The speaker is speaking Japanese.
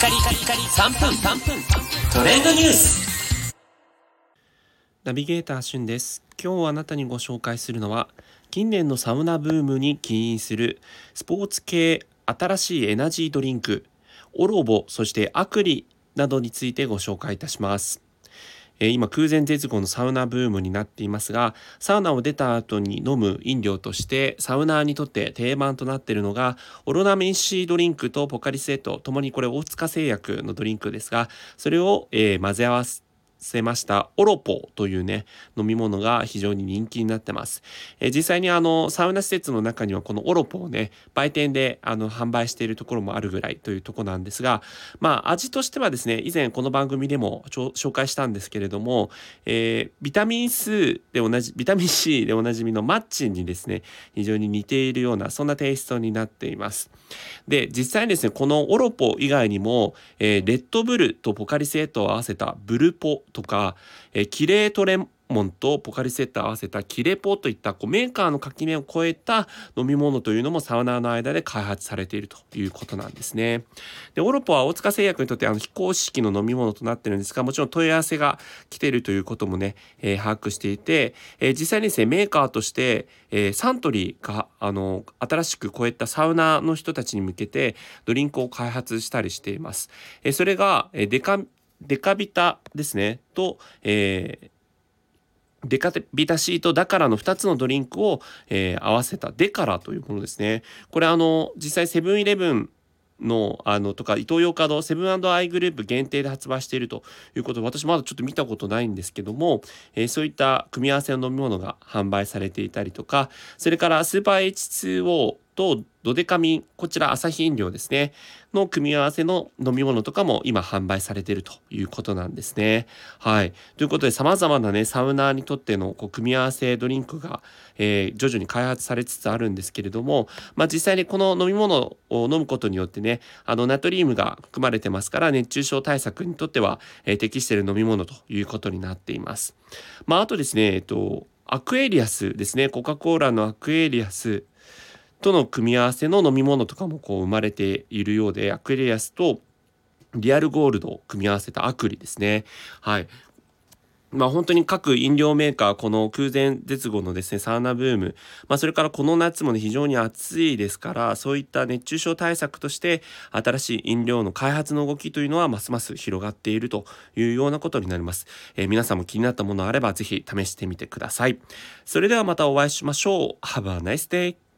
カリカリカリ3分3分。トレンドニュース。ナビゲーターしゅんです。今日あなたにご紹介するのは近年のサウナブームに起因するスポーツ系新しいエナジードリンクオロボそしてアクリなどについてご紹介いたします。え今空前絶後のサウナブームになっていますがサウナを出た後に飲む飲料としてサウナーにとって定番となっているのがオロナミン C ドリンクとポカリスエットともにこれ大塚製薬のドリンクですがそれを、えー、混ぜ合わせてせました。オロポというね飲み物が非常に人気になってます、えー、実際にあのサウナ施設の中にはこのオロポをね売店であの販売しているところもあるぐらいというとこなんですがまあ味としてはですね以前この番組でも紹介したんですけれども、えー、ビタミン数で同じビタミン C でおなじみのマッチンにですね非常に似ているようなそんなテイストになっています。で実際にですねこのオロポ以外にも、えー、レッドブルとポカリスエットを合わせたブルポとか、えー、キレートレモンとポカリセット合わせたキレポといったこうメーカーの垣根を越えた飲み物というのもサウナーの間で開発されているということなんですね。でオロポは大塚製薬にとってあの非公式の飲み物となってるんですがもちろん問い合わせが来ているということもね、えー、把握していて、えー、実際にですねメーカーとして、えー、サントリーがあの新しくこういったサウナーの人たちに向けてドリンクを開発したりしています。えそれが、えデカデカビタですねと、えー、デカビタ Cとダカラの2つのドリンクを、えー、合わせたデカラというものですね。これあの実際セブンイレブンのあのとかイトーヨーカドーセブンアイグループ限定で発売しているということで私まだちょっと見たことないんですけども、えー、そういった組み合わせの飲み物が販売されていたりとかそれからスーパー H2O とドデカミン、こちら朝日飲料ですね、の組み合わせの飲み物とかも今販売されているということなんですね。はい。ということで様々なね、サウナーにとってのこう組み合わせドリンクが、えー、徐々に開発されつつあるんですけれども、まあ実際にこの飲み物を飲むことによってね、あのナトリウムが含まれてますから熱中症対策にとっては、えー、適している飲み物ということになっています。まああとですね、えっと、アクエリアスですね、コカ・コーラのアクエリアス、との組み合わせの飲み物とかもこう生まれているようでアクエリアスとリアルゴールドを組み合わせたアクリですね。はい。まあ本当に各飲料メーカー、この空前絶後のですね、サウナブーム、まあそれからこの夏もね、非常に暑いですから、そういった熱中症対策として、新しい飲料の開発の動きというのは、ますます広がっているというようなことになります。えー、皆さんも気になったものあれば、ぜひ試してみてください。それではまたお会いしましょう。Have a nice day!